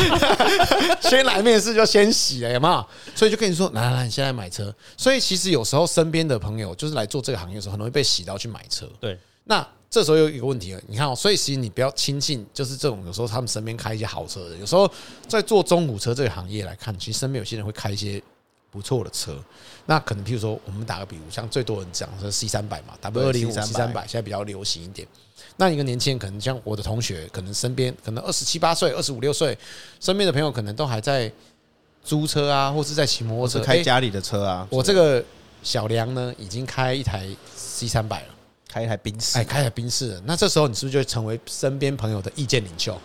先来面试就先洗了，有没有？所以就跟你说，来来来，你现在买车。所以其实有时候身边的朋友就是来做这个行业的时候，很容易被洗到去买车。对，那。这时候有一个问题了，你看哦，所以其实你不要轻信，就是这种有时候他们身边开一些好车的，有时候在做中古车这个行业来看，其实身边有些人会开一些不错的车。那可能譬如说，我们打个比如，像最多人讲说 C 三百嘛，W 二零五 C 三百现在比较流行一点。那一个年轻人可能像我的同学，可能身边可能二十七八岁、二十五六岁，身边的朋友可能都还在租车啊，或是在骑摩托车，开家里的车啊。我这个小梁呢，已经开一台 C 三百了。开一台宾士，哎，开一台宾士，那这时候你是不是就会成为身边朋友的意见领袖，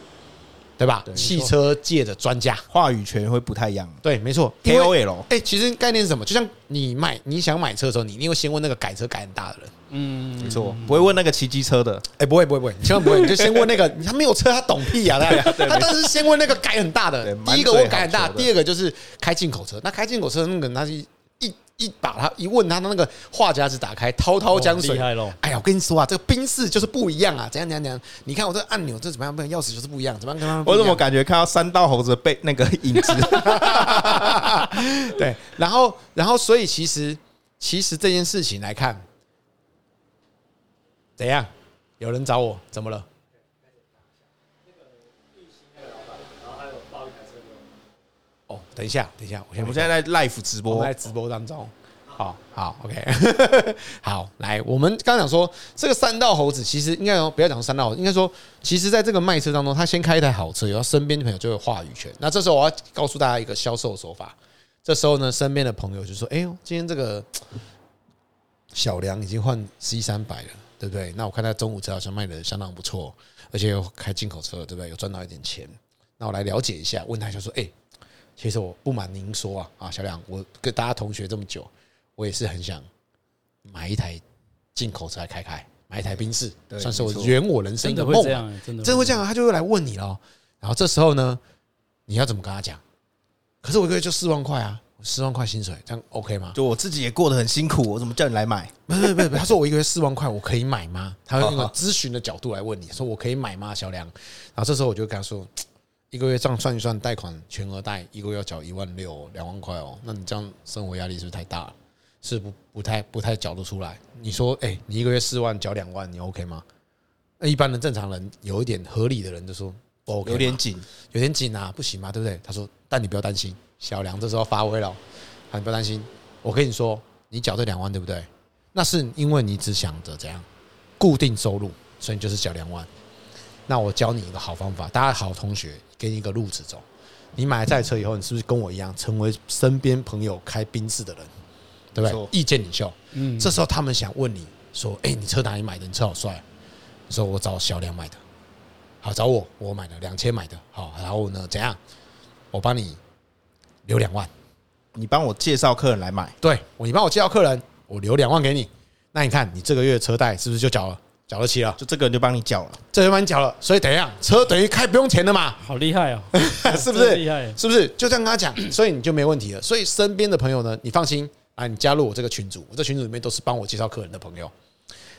对吧？汽车界的专家，话语权会不太一样。对，没错，KOL。哎，其实概念是什么？就像你买，你想买车的时候，你一定会先问那个改车改很大的人。嗯，没错，不会问那个骑机车的。哎，不会，不会，不会，你千万不会，你就先问那个 他没有车，他懂屁啊！他他但是先问那个改很大的。第一个我改很大，第二个就是开进口车。那开进口车那个那是。一把他一问他的那个话匣子打开，滔滔江水。哎呀，我跟你说啊，这个冰室就是不一样啊，怎样怎样怎样？你看我这个按钮，这怎么样？不，钥匙就是不一样，怎么样？我怎么感觉看到三道猴子被那个影子？对，然后，然后，所以其实，其实这件事情来看，怎样？有人找我，怎么了？等一下，等一下，我现我们现在在 live 直播，在直播当中。好好，OK，好，来，我们刚刚讲说这个三道猴子，其实应该不要讲三道猴子，应该说，其实在这个卖车当中，他先开一台好车，然后身边的朋友就有话语权。那这时候我要告诉大家一个销售手法，这时候呢，身边的朋友就说：“哎呦，今天这个小梁已经换 C 三百了，对不对？那我看他中午车好像卖的相当不错，而且又开进口车，对不对？有赚到一点钱。那我来了解一下，问他就说：“哎，其实我不瞒您说啊，啊，小梁，我跟大家同学这么久，我也是很想买一台进口车来开开，买一台宾士，算是我圆我人生的梦。真的会这样，他就会来问你了。然后这时候呢，你要怎么跟他讲？可是我一个月就四万块啊。”四万块薪水，这样 OK 吗？就我自己也过得很辛苦，我怎么叫你来买？不是不是不是，他说我一个月四万块，我可以买吗？他会用个咨询的角度来问你，说我可以买吗？小梁，然后这时候我就跟他说，一个月这样算一算，贷款全额贷，一个月要缴一万六，两万块哦，那你这样生活压力是不是太大了？是不不太不太缴得出来？你说，哎，你一个月四万缴两万，你 OK 吗？那一般的正常人有一点合理的人就说不 OK，有点紧，有点紧啊，不行嘛？对不对？他说，但你不要担心。小梁这时候发威了，你不要担心。我跟你说，你缴这两万对不对？那是因为你只想着怎样固定收入，所以你就是缴两万。那我教你一个好方法，大家好同学，给你一个路子走。你买了这台车以后，你是不是跟我一样，成为身边朋友开宾士的人，对不对？意见领袖。嗯。这时候他们想问你说：“哎，你车哪里买的？你车好帅。”你说：“我找小梁买的。”好，找我，我买的，两千买的。好，然后呢？怎样？我帮你。留两万，你帮我介绍客人来买。对，你帮我介绍客人，我留两万给你。那你看，你这个月车贷是不是就缴了？缴得起了？就这个人就帮你缴了，这就帮你缴了。所以等一下，车等于开不用钱的嘛？好厉害哦，是不是？厉害，是不是？就这样跟他讲，所以你就没问题了。所以身边的朋友呢，你放心啊，你加入我这个群组，我这群组里面都是帮我介绍客人的朋友。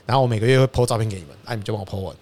然后我每个月会 po 照片给你们，那你们就帮我 po 文，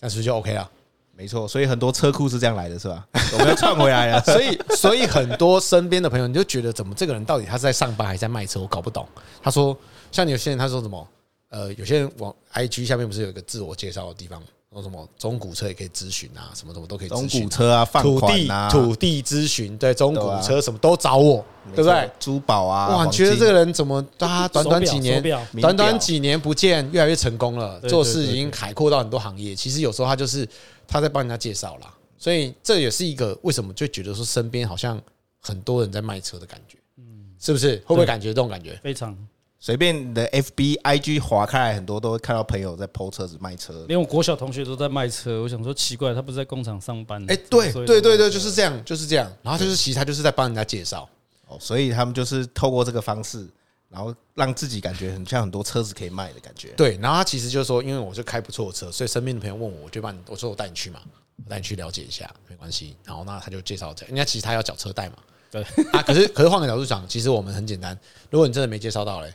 那是不是就 OK 了？没错，所以很多车库是这样来的，是吧？我们要串回来了。所以，所以很多身边的朋友，你就觉得怎么这个人到底他是在上班还是在卖车？我搞不懂。他说，像有些人他说什么？呃，有些人往 IG 下面不是有一个自我介绍的地方？说什么中古车也可以咨询啊，什么什么都可以。中古车啊，放款啊，土地咨询，对，中古车什么都找我，对不对？珠宝啊，哇，你觉得这个人怎么他短短几年，短短几年不见，越来越成功了，做事已经海阔到很多行业。其实有时候他就是。他在帮人家介绍啦，所以这也是一个为什么就觉得说身边好像很多人在卖车的感觉，嗯，是不是？会不会感觉这种感觉？非常随便的 FB IG 划开来，很多都会看到朋友在 po 车子卖车，连我国小同学都在卖车。我想说奇怪，他不是在工厂上班？哎，对对对对，就是这样，就是这样。然后就是其实他就是在帮人家介绍哦，所以他们就是透过这个方式。然后让自己感觉很像很多车子可以卖的感觉。对，然后他其实就是说，因为我就开不错的车，所以身边的朋友问我，我就帮你，我说我带你去嘛，我带你去了解一下，没关系。然后那他就介绍这，人家其实他要缴车贷嘛。对啊，可是可是换个角度讲，其实我们很简单，如果你真的没介绍到嘞，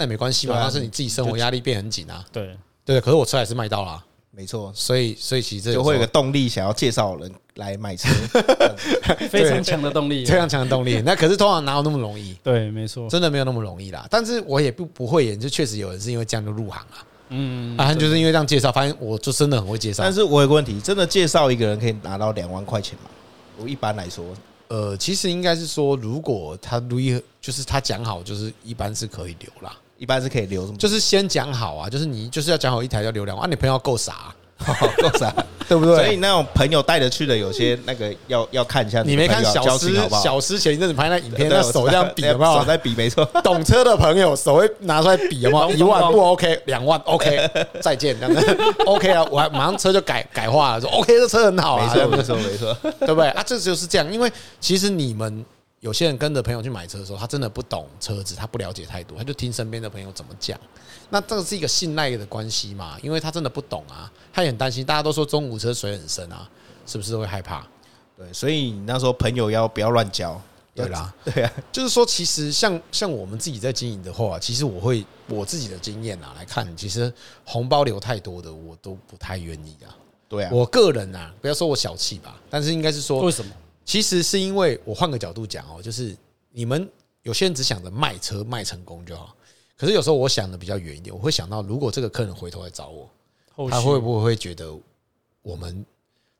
那也没关系嘛，那是你自己生活压力变很紧啊。对对，可是我车还是卖到了。没错，所以所以其实就会有个动力，想要介绍人来买车，非常强的动力，非常强的动力。那可是通常哪有那么容易？对，没错，真的没有那么容易啦。但是我也不不会演，就确实有人是因为这样就入行了。嗯，啊，就是因为这样介绍，发现我就真的很会介绍。但是我有个问题，真的介绍一个人可以拿到两万块钱吗？我一般来说，呃，其实应该是说，如果他如意，就是他讲好，就是一般是可以留啦。一般是可以留什么？就是先讲好啊，就是你就是要讲好一台要留两万，你朋友够傻，够傻，对不对？所以那种朋友带着去的，有些那个要要看一下。你没看小师小师前一阵子拍那影片，那手这样比有没有？手在比，没错。懂车的朋友手会拿出来比有没有？一万不 OK，两万 OK，再见这样子 OK 啊！我还马上车就改改化了，说 OK，这车很好啊，没错没错没错，对不对啊？这就是这样，因为其实你们。有些人跟着朋友去买车的时候，他真的不懂车子，他不了解太多，他就听身边的朋友怎么讲。那这个是一个信赖的关系嘛？因为他真的不懂啊，他也很担心。大家都说中古车水很深啊，是不是会害怕？对，所以你那时候朋友要不要乱交？对啦，对啊，就是说，其实像像我们自己在经营的话，其实我会我自己的经验啊来看，其实红包留太多的我都不太愿意啊。对啊，我个人啊，不要说我小气吧，但是应该是说为什么？其实是因为我换个角度讲哦，就是你们有些人只想着卖车卖成功就好，可是有时候我想的比较远一点，我会想到如果这个客人回头来找我，他会不会觉得我们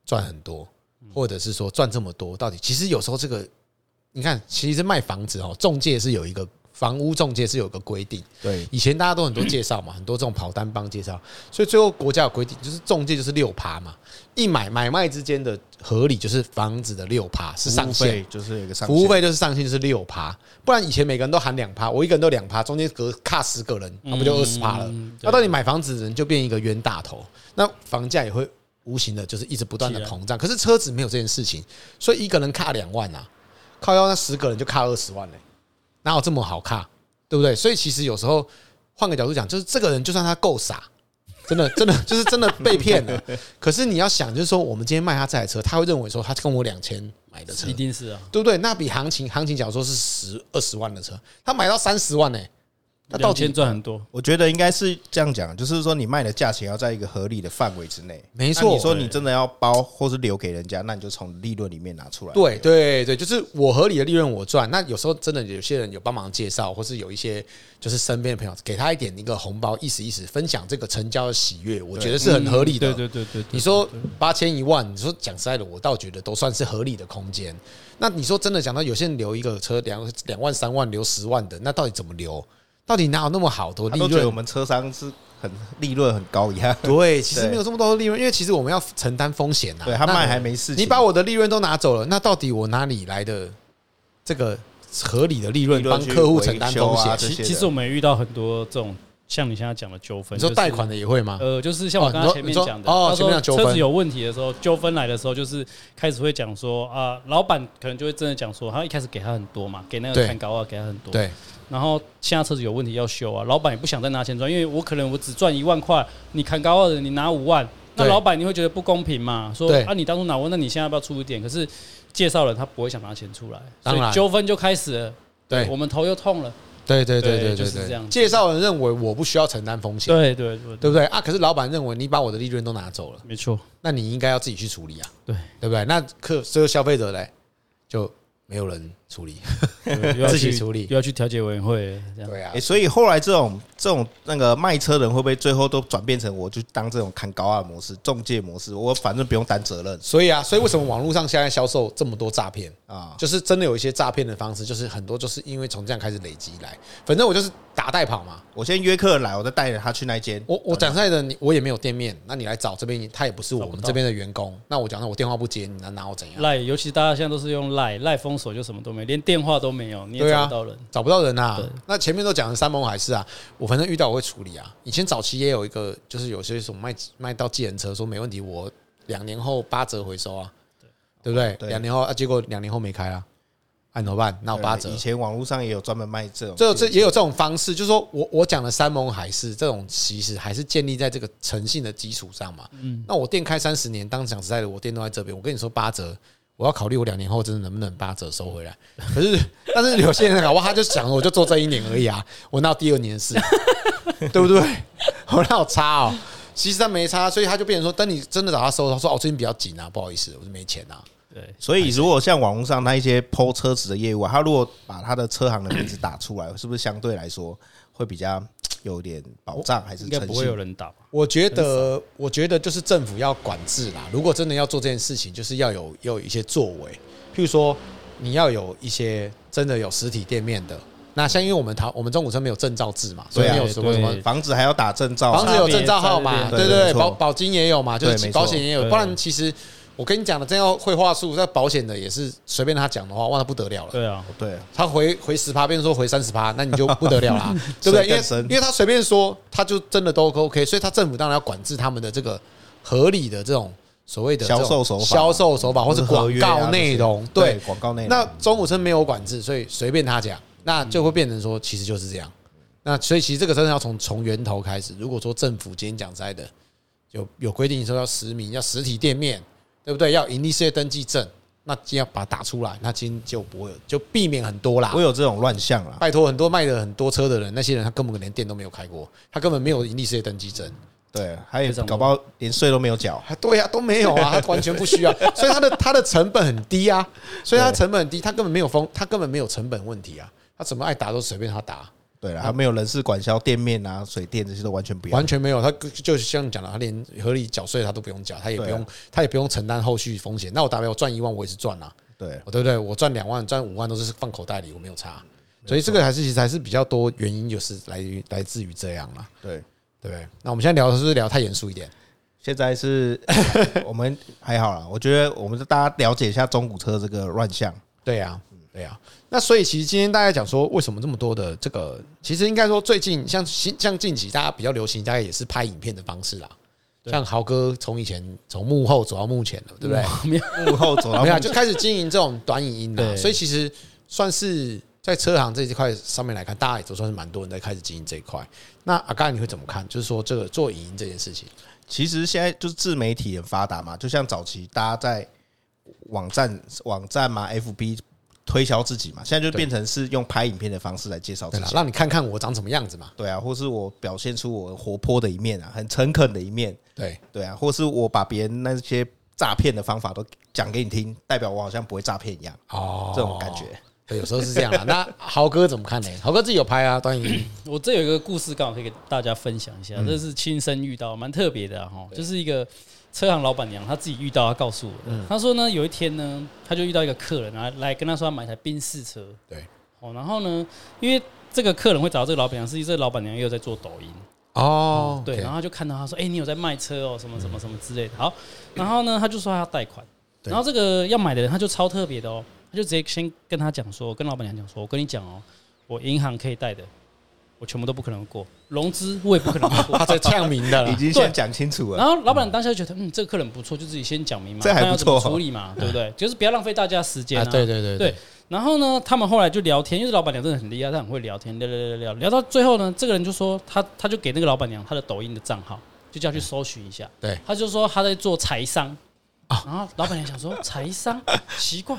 赚很多，或者是说赚这么多，到底其实有时候这个你看，其实卖房子哦，中介是有一个房屋中介是有个规定，对，以前大家都很多介绍嘛，很多这种跑单帮介绍，所以最后国家有规定，就是中介就是六趴嘛，一买买卖之间的合理就是房子的六趴是上限，就是有个上服务费就是上限就是六趴，不然以前每个人都含两趴，我一个人都两趴，中间隔卡十个人，那不就二十趴了？那到底买房子的人就变一个冤大头，那房价也会无形的就是一直不断的膨胀，可是车子没有这件事情，所以一个人卡两万啊。靠腰那十个人就卡二十万嘞，哪有这么好看，对不对？所以其实有时候换个角度讲，就是这个人就算他够傻，真的 真的就是真的被骗了。可是你要想，就是说我们今天卖他这台车，他会认为说他跟我两千买的车，一定是啊，对不对？那比行情行情假如说是十二十万的车，他买到三十万呢。那到钱赚很多，我觉得应该是这样讲，就是说你卖的价钱要在一个合理的范围之内。没错，你说你真的要包或是留给人家，那你就从利润里面拿出来。对对对，就是我合理的利润我赚。那有时候真的有些人有帮忙介绍，或是有一些就是身边的朋友给他一点一个红包，意思意思分享这个成交的喜悦，我觉得是很合理的。对对对对，你说八千一万，你说讲实在的，我倒觉得都算是合理的空间。那你说真的讲到有些人留一个车两两万三万留十万的，那到底怎么留？到底哪有那么好的利润？都觉得我们车商是很利润很高一样。对，其实没有这么多的利润，因为其实我们要承担风险呐。对他卖还没事，你把我的利润都拿走了，那到底我哪里来的这个合理的利润帮客户承担风险？其其实我们也遇到很多这种像你现在讲的纠纷。你说贷款的也会吗？呃，就是像我刚刚前面讲的，哦，前面车子有问题的时候，纠纷来的时候，就是开始会讲说啊，老板可能就会真的讲说，他一开始给他很多嘛，给那个砍高啊，给他很多。对。然后现在车子有问题要修啊，老板也不想再拿钱赚，因为我可能我只赚一万块，你砍高二的你拿五万，那老板你会觉得不公平嘛？说啊，你当初拿我，那你现在要不要出一点？可是介绍人他不会想拿钱出来，所以纠纷就开始了。对，我们头又痛了。对对对对对，就是这样。介绍人认为我不需要承担风险，对对对，对不对啊？可是老板认为你把我的利润都拿走了，没错，那你应该要自己去处理啊，对对不对？那客这个消费者嘞，就没有人。处理，自己处理，又要去调解委员会，这样对啊。所以后来这种这种那个卖车人会不会最后都转变成我就当这种砍高二模式、中介模式？我反正不用担责任。所以啊，所以为什么网络上现在销售这么多诈骗啊？就是真的有一些诈骗的方式，就是很多就是因为从这样开始累积来。反正我就是打代跑嘛，我先约客人来，我再带着他去那间。我我讲实在的，你我也没有店面，那你来找这边，他也不是我们这边的员工。那我讲那我电话不接，你能拿我怎样？赖，尤其大家现在都是用赖，赖封锁就什么都没，连电话都没。有，你也找不到人，找不到人啊。那前面都讲的山盟海誓啊，我反正遇到我会处理啊。以前早期也有一个，就是有些什么卖卖到计程车，说没问题，我两年后八折回收啊，对不对？两年后啊，结果两年后没开啊，按怎么办？那我八折。以前网络上也有专门卖这种，这这也有这种方式，就是说我我讲的山盟海誓，这种其实还是建立在这个诚信的基础上嘛。嗯，那我店开三十年，当讲实在的，我店都在这边，我跟你说八折。我要考虑我两年后真的能不能八折收回来。可是，但是有些人搞不好他就想我就做这一年而已啊，我闹第二年的事，对不对？我那有差哦，其实他没差，所以他就变成说，等你真的找他收，他说哦，最近比较紧啊，不好意思，我是没钱啊。对，所以如果像网络上那一些抛车子的业务啊，他如果把他的车行的名字打出来，是不是相对来说会比较？有点保障还是应该不会有人打？我觉得，我觉得就是政府要管制啦。如果真的要做这件事情，就是要有要有一些作为。譬如说，你要有一些真的有实体店面的。那像因为我们淘我们中古车没有证照制嘛，所以没有什么什么房子还要打证照，房子有证照号码，对对，保保金也有嘛，就是保险也有，不然其实。我跟你讲的，真要会话术，那保险的也是随便他讲的话，哇，那不得了了。对啊，对，他回回十趴，变成说回三十趴，那你就不得了啦，对不对？因为因为他随便说，他就真的都 OK，所以他政府当然要管制他们的这个合理的这种所谓的销售手法、销售手法或者广告内容。对，广告内容。那中古车没有管制，所以随便他讲，那就会变成说，其实就是这样。那所以其实这个真的要从从源头开始。如果说政府今天讲在的有有规定说要实名，要实体店面。对不对？要盈利事业登记证，那今天要把它打出来，那今天就不会，就避免很多啦。不会有这种乱象啦。拜托，很多卖的很多车的人，那些人他根本连店都没有开过，他根本没有盈利事业登记证。对，还有搞不好连税都没有缴。对呀，都没有啊，他完全不需要，所以他的他的成本很低啊，所以他成本很低，他根本没有风，他根本没有成本问题啊，他怎么爱打都随便他打。对了，他没有人事管销店面啊、水电这些都完全不要，完全没有。他就像讲的，他连合理缴税他都不用缴，他也不用，他也不用承担后续风险。那我大不了我赚一万，我也是赚啊。对，对不对？我赚两万、赚五万都是放口袋里，我没有差。所以这个还是其实还是比较多原因，就是来于来自于这样啦。对对不对？那我们现在聊的是不是聊太严肃一点？现在是 我们还好啦，我觉得我们大家了解一下中古车这个乱象。对呀，对呀。那所以其实今天大家讲说，为什么这么多的这个？其实应该说最近像像近期大家比较流行，大概也是拍影片的方式啦。像豪哥从以前从幕后走到幕前了，对不对？幕后走到没有就开始经营这种短影音的，所以其实算是在车行这一块上面来看，大家也都算是蛮多人在开始经营这一块。那阿刚你会怎么看？就是说这个做影音这件事情，其实现在就是自媒体很发达嘛，就像早期大家在网站网站嘛，FB。推销自己嘛，现在就变成是用拍影片的方式来介绍自己，让你看看我长什么样子嘛。对啊，或是我表现出我活泼的一面啊，很诚恳的一面。对对啊，或是我把别人那些诈骗的方法都讲给你听，代表我好像不会诈骗一样。哦，这种感觉，对，有时候是这样啊。那豪哥怎么看呢？豪哥自己有拍啊，段影。我这有一个故事，刚好可以给大家分享一下，这是亲身遇到，蛮特别的哈，就是一个。车行老板娘她自己遇到，她告诉我的。她说呢，有一天呢，她就遇到一个客人啊，来跟她说要买台宾士车。对，哦，然后呢，因为这个客人会找到这个老板娘，实际这个老板娘又在做抖音。哦，对，然后他就看到他说：“哎，你有在卖车哦，什么什么什么之类的。”好，然后呢，他就说他要贷款。然后这个要买的人他就超特别的哦，他就直接先跟他讲说，跟老板娘讲说：“我跟你讲哦，我银行可以贷的。”我全部都不可能过融资，我也不可能过。他在呛明的，已经先讲清楚了。然后老板当下就觉得，嗯，这个客人不错，就自己先讲明嘛，这还不错，处理嘛，对不对？就是不要浪费大家时间啊。对对对对。然后呢，他们后来就聊天，因为老板娘真的很厉害，她很会聊天，聊聊聊聊，聊到最后呢，这个人就说他他就给那个老板娘他的抖音的账号，就叫去搜寻一下。对，他就说他在做财商啊。然后老板娘想说财商 奇怪，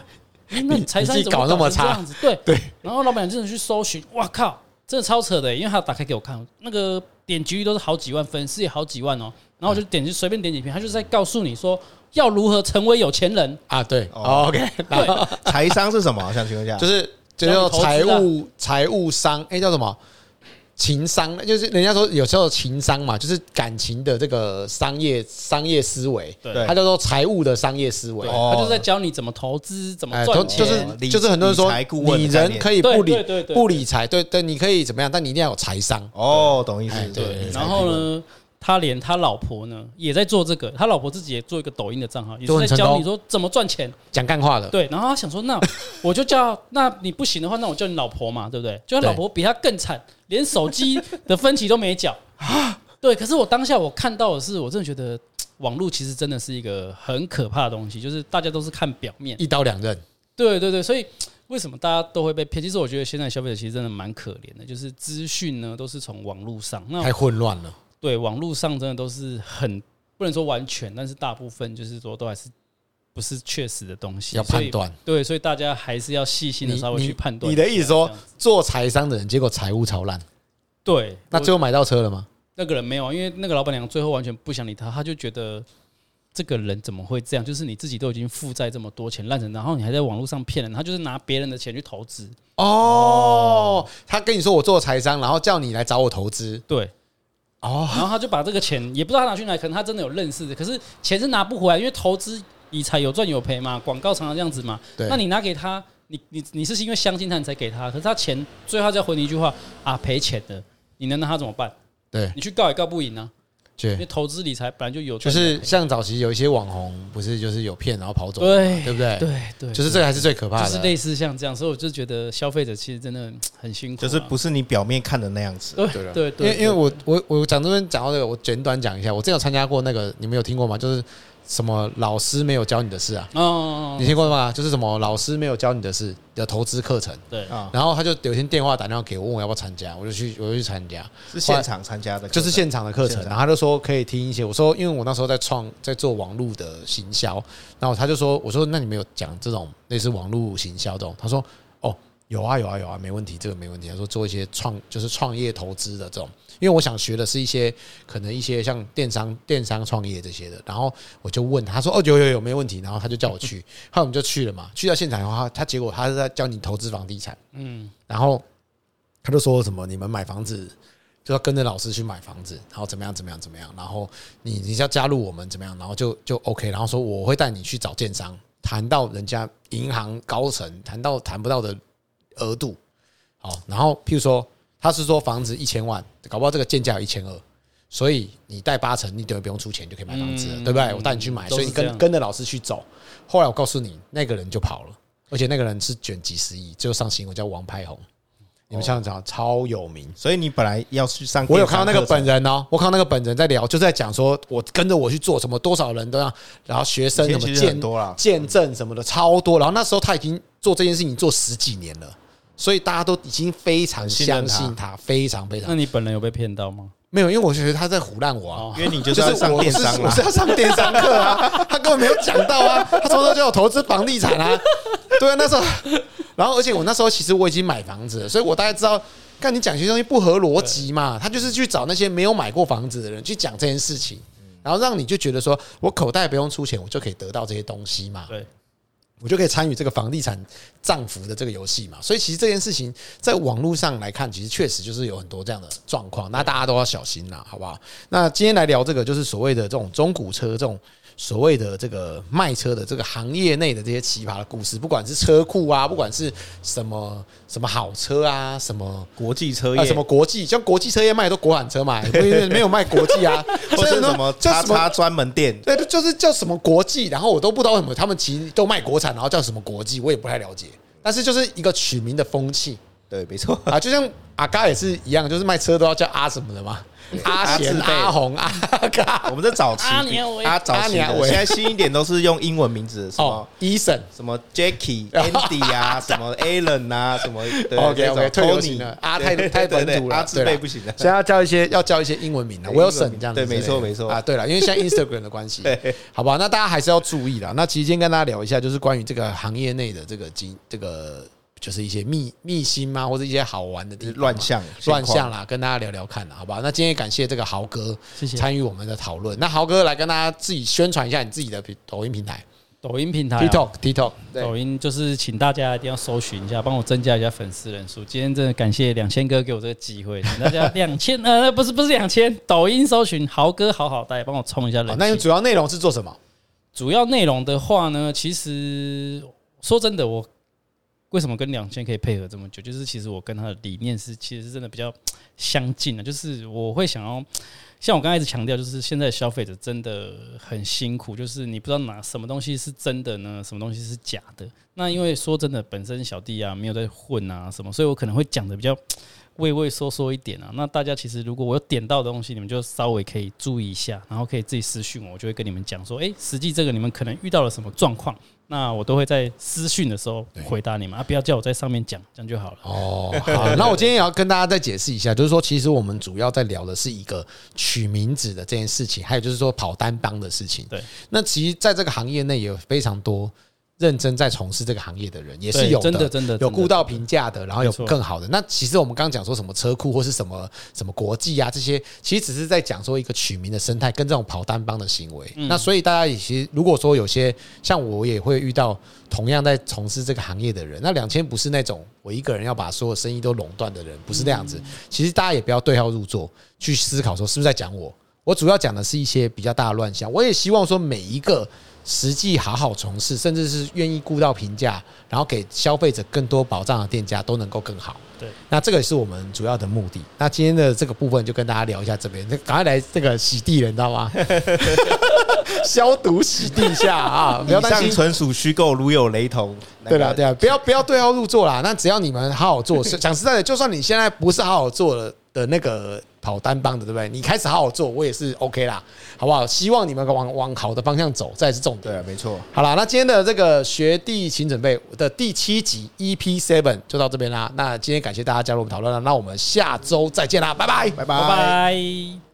那你财商怎么搞那么差？这样子对对。然后老板娘真的去搜寻，哇靠！真的超扯的，因为他打开给我看，那个点击率都是好几万，粉丝也好几万哦。然后我就点击随便点几篇，他就是在告诉你说要如何成为有钱人啊。对，OK。对，财商是什么？我想请问一下，就是就叫财务财务商，哎，叫什么？情商就是人家说有时候情商嘛，就是感情的这个商业商业思维，对，他叫做财务的商业思维，他就是在教你怎么投资，怎么赚钱，就是就是很多人说你人可以不理不理财，对对，你可以怎么样，但你一定要有财商。哦，懂意思。对，然后呢？他连他老婆呢也在做这个，他老婆自己也做一个抖音的账号，也是在教你说怎么赚钱，讲干话的。对，然后他想说，那 我就叫，那你不行的话，那我叫你老婆嘛，对不对？就他老婆比他更惨，连手机的分期都没缴啊。对，可是我当下我看到的是，我真的觉得网络其实真的是一个很可怕的东西，就是大家都是看表面，一刀两刃。对对对，所以为什么大家都会被骗？其实我觉得现在消费者其实真的蛮可怜的，就是资讯呢都是从网络上，那太混乱了。对，网络上真的都是很不能说完全，但是大部分就是说都还是不是确实的东西，要判断。对，所以大家还是要细心的稍微去判断。你的意思说，做财商的人结果财务超烂？对，那最后买到车了吗？那个人没有啊，因为那个老板娘最后完全不想理他，他就觉得这个人怎么会这样？就是你自己都已经负债这么多钱烂成，然后你还在网络上骗人，他就是拿别人的钱去投资。哦，他跟你说我做财商，然后叫你来找我投资。对。哦，然后他就把这个钱也不知道他拿去哪，可能他真的有认识的，可是钱是拿不回来，因为投资理财有赚有赔嘛，广告常常这样子嘛。对，那你拿给他，你你你是因为相信他你才给他，可是他钱最后再回你一句话啊，赔钱的，你能拿他怎么办？对，你去告也告不赢啊。因为投资理财本来就有，就是像早期有一些网红，不是就是有骗然后跑走，对对不对？对对，就是这个还是最可怕的，就是类似像这样，所以我就觉得消费者其实真的很辛苦，就是不是你表面看的那样子。对对对，因为因为我我我讲这边讲到这个，我简短讲一下，我之前有参加过那个，你们有听过吗？就是。什么老师没有教你的事啊？哦，你听过吗？就是什么老师没有教你的事的投资课程。对啊，然后他就有一天电话打电话给我，问我要不要参加，我就去，我就去参加，是现场参加的，就是现场的课程。然后他就说可以听一些，我说因为我那时候在创，在做网络的行销，然后他就说，我说那你没有讲这种类似网络行销这种，他说哦，有啊有啊有啊，没问题，这个没问题。他说做一些创，就是创业投资的这种。因为我想学的是一些可能一些像电商、电商创业这些的，然后我就问他，说：“哦，有有有，没问题。”然后他就叫我去，后来我们就去了嘛。去到现场的话，他结果他是在教你投资房地产，嗯，然后他就说什么：“你们买房子就要跟着老师去买房子，然后怎么样怎么样怎么样，然后你你要加入我们怎么样，然后就就 OK。然后说我会带你去找建商，谈到人家银行高层谈到谈不到的额度。”好，然后譬如说他是说房子一千万，搞不好这个建价有一千二，所以你贷八成，你等于不用出钱就可以买房子了，对不对？我带你去买，所以你跟跟着老师去走。后来我告诉你，那个人就跑了，而且那个人是卷几十亿，最后上新闻叫王派红。你们像这样超有名，所以你本来要去上，我有看到那个本人哦，我看到那个本人在聊，就在讲说，我跟着我去做什么，多少人都要，然后学生什么见见证什么的超多，然后那时候他已经做这件事情做十几年了，所以大家都已经非常相信他，非常非常。那你本人有被骗到吗？没有，因为我觉得他在唬烂我啊，因为你就是要上电商，我是要上电商课啊，他根本没有讲到啊，他从头就有投资房地产啊，对啊，那时候，然后而且我那时候其实我已经买房子了，所以我大概知道。看你讲些东西不合逻辑嘛？他就是去找那些没有买过房子的人去讲这件事情，然后让你就觉得说我口袋不用出钱，我就可以得到这些东西嘛？对，我就可以参与这个房地产涨幅的这个游戏嘛？所以其实这件事情在网络上来看，其实确实就是有很多这样的状况，那大家都要小心了，好不好？那今天来聊这个，就是所谓的这种中古车这种。所谓的这个卖车的这个行业内的这些奇葩的故事，不管是车库啊，不管是什么什么好车啊，什么国际车业，什么国际，像国际车业卖的都国产车嘛，没有卖国际啊，或者什么叉叉专门店，对，就是叫什么国际，然后我都不知道为什么他们其实都卖国产，然后叫什么国际，我也不太了解，但是就是一个取名的风气，对，没错。啊，就像阿嘎也是一样，就是卖车都要叫阿什么的嘛。阿贤、阿红、阿嘎，我们在早期，阿早期，现在新一点都是用英文名字，什么 Eason，什么 Jackie、Andy 啊，什么 Alan 啊，什么 OK OK，退流行了，阿太太本土了，阿字辈不行了，现在要叫一些要叫一些英文名了，Wilson 这样子，对，没错没错。啊，对了，因为现在 Instagram 的关系，好吧，那大家还是要注意了。那其实今天跟大家聊一下，就是关于这个行业内的这个经这个。就是一些秘秘辛嘛，或者一些好玩的地方乱象乱象啦，跟大家聊聊看啦，好不好？那今天也感谢这个豪哥参与我们的讨论。那豪哥来跟大家自己宣传一下你自己的抖音平台，抖音平台 TikTok TikTok，抖音就是请大家一定要搜寻一下，帮我增加一下粉丝人数。今天真的感谢两千哥给我这个机会，请大家两千 呃不是不是两千，抖音搜寻豪哥好好带，帮我冲一下人。那你主要内容是做什么？主要内容的话呢，其实说真的我。为什么跟两千可以配合这么久？就是其实我跟他的理念是，其实是真的比较 相近的。就是我会想要，像我刚才一直强调，就是现在消费者真的很辛苦，就是你不知道哪什么东西是真的呢，什么东西是假的。那因为说真的，本身小弟啊没有在混啊什么，所以我可能会讲的比较畏畏缩缩一点啊。那大家其实如果我有点到的东西，你们就稍微可以注意一下，然后可以自己私讯我，我就会跟你们讲说，诶，实际这个你们可能遇到了什么状况。那我都会在私讯的时候回答你们啊，不要叫我在上面讲，这样就好了。哦，好，那我今天也要跟大家再解释一下，就是说，其实我们主要在聊的是一个取名字的这件事情，还有就是说跑单帮的事情。对，那其实在这个行业内也有非常多。认真在从事这个行业的人也是有的，真的真的有顾到评价的，然后有更好的。那其实我们刚刚讲说什么车库或是什么什么国际啊这些，其实只是在讲说一个取名的生态跟这种跑单帮的行为。那所以大家也其实如果说有些像我也会遇到同样在从事这个行业的人，那两千不是那种我一个人要把所有生意都垄断的人，不是那样子。其实大家也不要对号入座去思考说是不是在讲我。我主要讲的是一些比较大的乱象。我也希望说每一个。实际好好从事，甚至是愿意顾到评价，然后给消费者更多保障的店家都能够更好。对，那这个也是我们主要的目的。那今天的这个部分就跟大家聊一下这边，那赶快来这个洗地了，你知道吗？消毒洗地下啊！不要担心，纯属虚构，如有雷同。对了，对啊，不要不要对号入座啦。那只要你们好好做，讲实在的，就算你现在不是好好做了的那个。跑单帮的对不对？你开始好好做，我也是 OK 啦，好不好？希望你们往往好的方向走，这也是重点。对，没错。好了，那今天的这个学弟请准备的第七集 EP Seven 就到这边啦。那今天感谢大家加入我们讨论了，那我们下周再见啦，拜拜，拜拜。